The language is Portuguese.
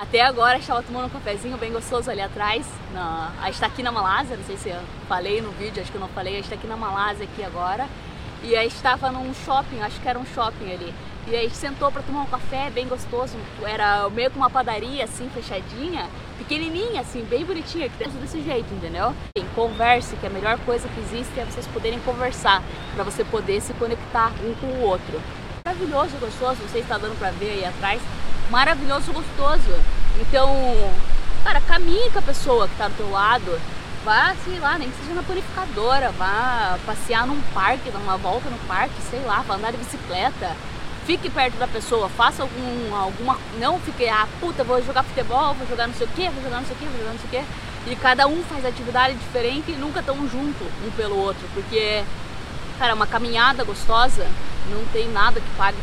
Até agora estava tomando um cafezinho bem gostoso ali atrás. Na, a gente está aqui na Malásia, não sei se eu falei no vídeo, acho que eu não falei, a gente está aqui na Malásia aqui agora. E aí estava num shopping, acho que era um shopping ali. E a gente sentou para tomar um café bem gostoso. Era meio que uma padaria assim, fechadinha, pequenininha assim, bem bonitinha, que dentro desse jeito, entendeu? Converse, que a melhor coisa que existe é vocês poderem conversar, para você poder se conectar um com o outro. Maravilhoso, gostoso, você está dando para ver aí atrás. Maravilhoso, gostoso. Então, cara, caminhe com a pessoa que está do teu lado Vá, sei lá, nem que seja na purificadora, vá passear num parque, dar uma volta no parque, sei lá, vá andar de bicicleta. Fique perto da pessoa, faça algum, alguma. Não fique, ah, puta, vou jogar futebol, vou jogar não sei o que, vou jogar não sei o que, vou jogar não sei o que. E cada um faz atividade diferente e nunca tão junto um pelo outro, porque, cara, uma caminhada gostosa não tem nada que pague.